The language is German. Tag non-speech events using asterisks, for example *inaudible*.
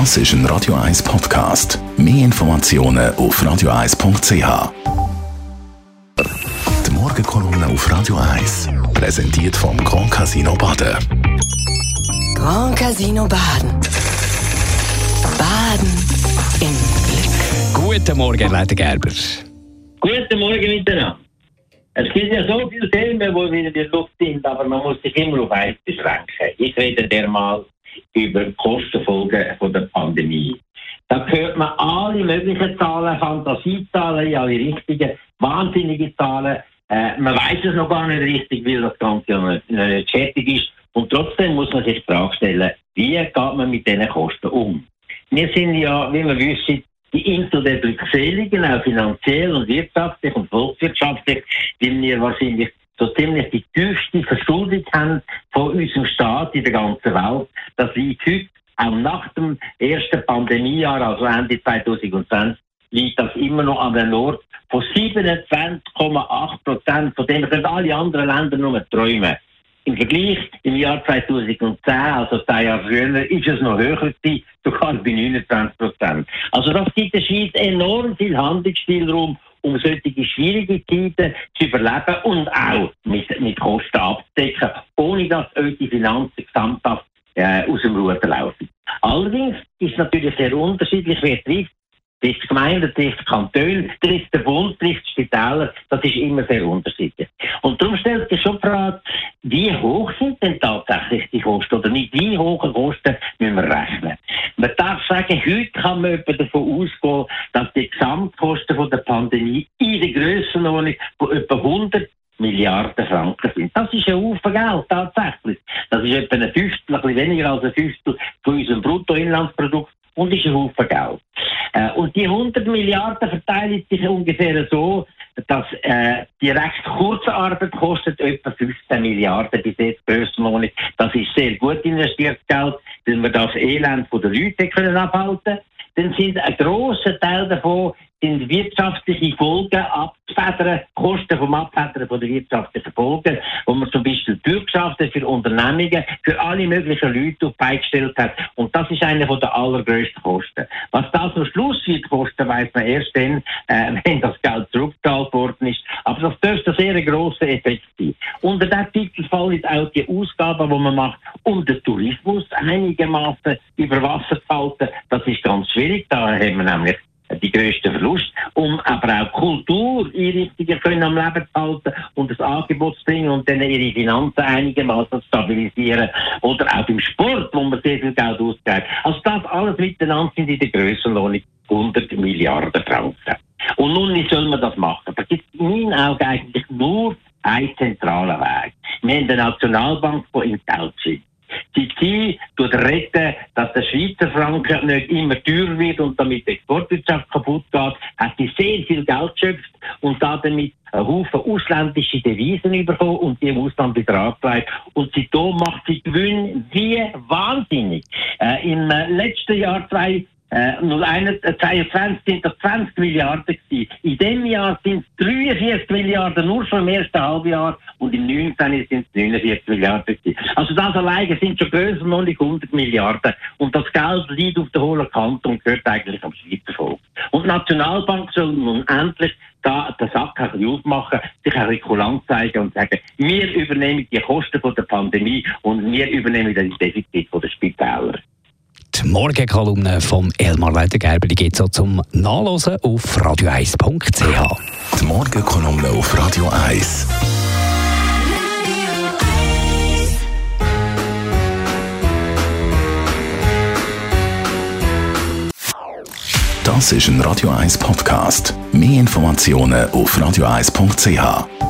Das ist ein Radio 1 Podcast. Mehr Informationen auf radio1.ch. Die Morgenkolumne auf Radio 1 präsentiert vom Grand Casino Baden. Grand Casino Baden. Baden im Glück. Guten Morgen, Leiter Gerber. Guten Morgen miteinander. Es gibt ja so viele Themen, die wieder in der Luft sind, aber man muss sich immer auf eins beschränken. Ich rede der mal über Kostenfolgen von der Pandemie. Da hört man alle möglichen Zahlen, Fantasiezahlen, ja, die richtigen, wahnsinnige Zahlen. Äh, man weiß es noch gar nicht richtig, weil das Ganze ja nicht, nicht fertig ist. Und trotzdem muss man sich die Frage stellen, wie geht man mit diesen Kosten um? Wir sind ja, wie wir wissen, die Glückseligen, auch finanziell und wirtschaftlich und volkswirtschaftlich, weil wir wahrscheinlich so ziemlich die tiefste Verschuldung haben von unserem Staat in der ganzen Welt, dass liegt heute, auch nach dem ersten Pandemiejahr, also Ende 2020, liegt das immer noch an der Nord von 27,8 Prozent, von denen können alle anderen Länder nur träumen. Im Vergleich im Jahr 2010, also zwei Jahre früher, ist es noch höher gewesen, sogar bei 29 Prozent. Also das gibt der Schweiz enorm viel Handlungsspielraum, um solche schwierige Zeiten zu überleben und auch mit, mit Kosten abzudecken, ohne dass unsere Finanzen gesamthaft äh, aus dem Ruder laufen. Allerdings ist natürlich sehr unterschiedlich, wer trifft trifft die Gemeinden, trifft die Kantone, trifft der Bund, trifft die Spitäler. Das ist immer sehr unterschiedlich. Und darum stellt sich schon die Frage, wie hoch sind denn tatsächlich die Kosten oder nicht wie hohe Kosten müssen wir rechnen? Man darf sagen, heute kann man etwa davon ausgehen, dass die Gesamtkosten von der Pandemie in der Grössenordnung von etwa 100 Milliarden Franken sind. Das ist ein Haufen Geld, tatsächlich. Das ist etwa ein Fünftel, ein bisschen weniger als ein Fünftel von unserem Bruttoinlandsprodukt und ist ein Haufen Geld. Äh, und die 100 Milliarden verteilen sich ungefähr so, dass äh, direkt Kurzarbeit kostet etwa 15 Milliarden bis jetzt Grössenordnung. Das ist sehr gut investiertes Geld, weil wir das Elend von den Leuten können abhalten dann sind ein grosser Teil davon sind wirtschaftliche Folgen abzufedern, Kosten vom Abfedern von der wirtschaftlichen Folgen, wo man zum Beispiel Bürgschaften für Unternehmungen, für alle möglichen Leute auf beigestellt hat. Und das ist einer der allergrößten Kosten. Was das am Schluss wird kosten, weiß man erst dann, äh, *laughs* wenn das Geld zurückgezahlt worden ist. Aber das dürfte ein sehr grosser Effekt sein. Unter diesem Titel fallen auch die Ausgaben, die man macht, um den Tourismus einigermaßen über Wasser zu halten. Das ist ganz schwierig. Da haben wir nämlich die grössten Verlust, um aber auch Kultureinrichtungen können am Leben zu halten und das Angebot zu bringen und dann ihre Finanzen einigermaßen zu stabilisieren. Oder auch im Sport, wo man sehr viel Geld ausgibt. Also das alles miteinander sind in der Grössenordnung 100 Milliarden Franken. Und nun, wie soll man das machen? Da gibt es in meinen Augen eigentlich nur einen zentralen Weg. Wir haben eine Nationalbank, die im Geld sitzt. Tut retten, dass der Schweizer Franken nicht immer teurer wird und damit die Exportwirtschaft kaputt geht, hat sie sehr viel Geld geschöpft und damit einen Haufen ausländische Devisen bekommen und die im Ausland wieder angelegt. Und seitdem macht sie Gewinn wie wahnsinnig. Äh, Im äh, letzten Jahr zwei äh, 2022 sind das 20 Milliarden gewesen. In diesem Jahr sind es 43 Milliarden nur schon im ersten Halbjahr und im 19. sind es 49 Milliarden gewesen. Also das alleine sind schon größer noch nicht 100 Milliarden und das Geld liegt auf der hohen Kante und gehört eigentlich am Schweizer Volk. Und die Nationalbank soll nun endlich da den Sack ein bisschen aufmachen, sich ein bisschen kulant zeigen und sagen, wir übernehmen die Kosten von der Pandemie und wir übernehmen den Defizit von der Spitäler. Morgenkolumne vom Elmar Leiter Gerber die geht so zum Nachlesen auf radio1.ch. Die Morgenkolumne auf Radio 1. Das ist ein Radio 1 Podcast. Mehr Informationen auf radio1.ch.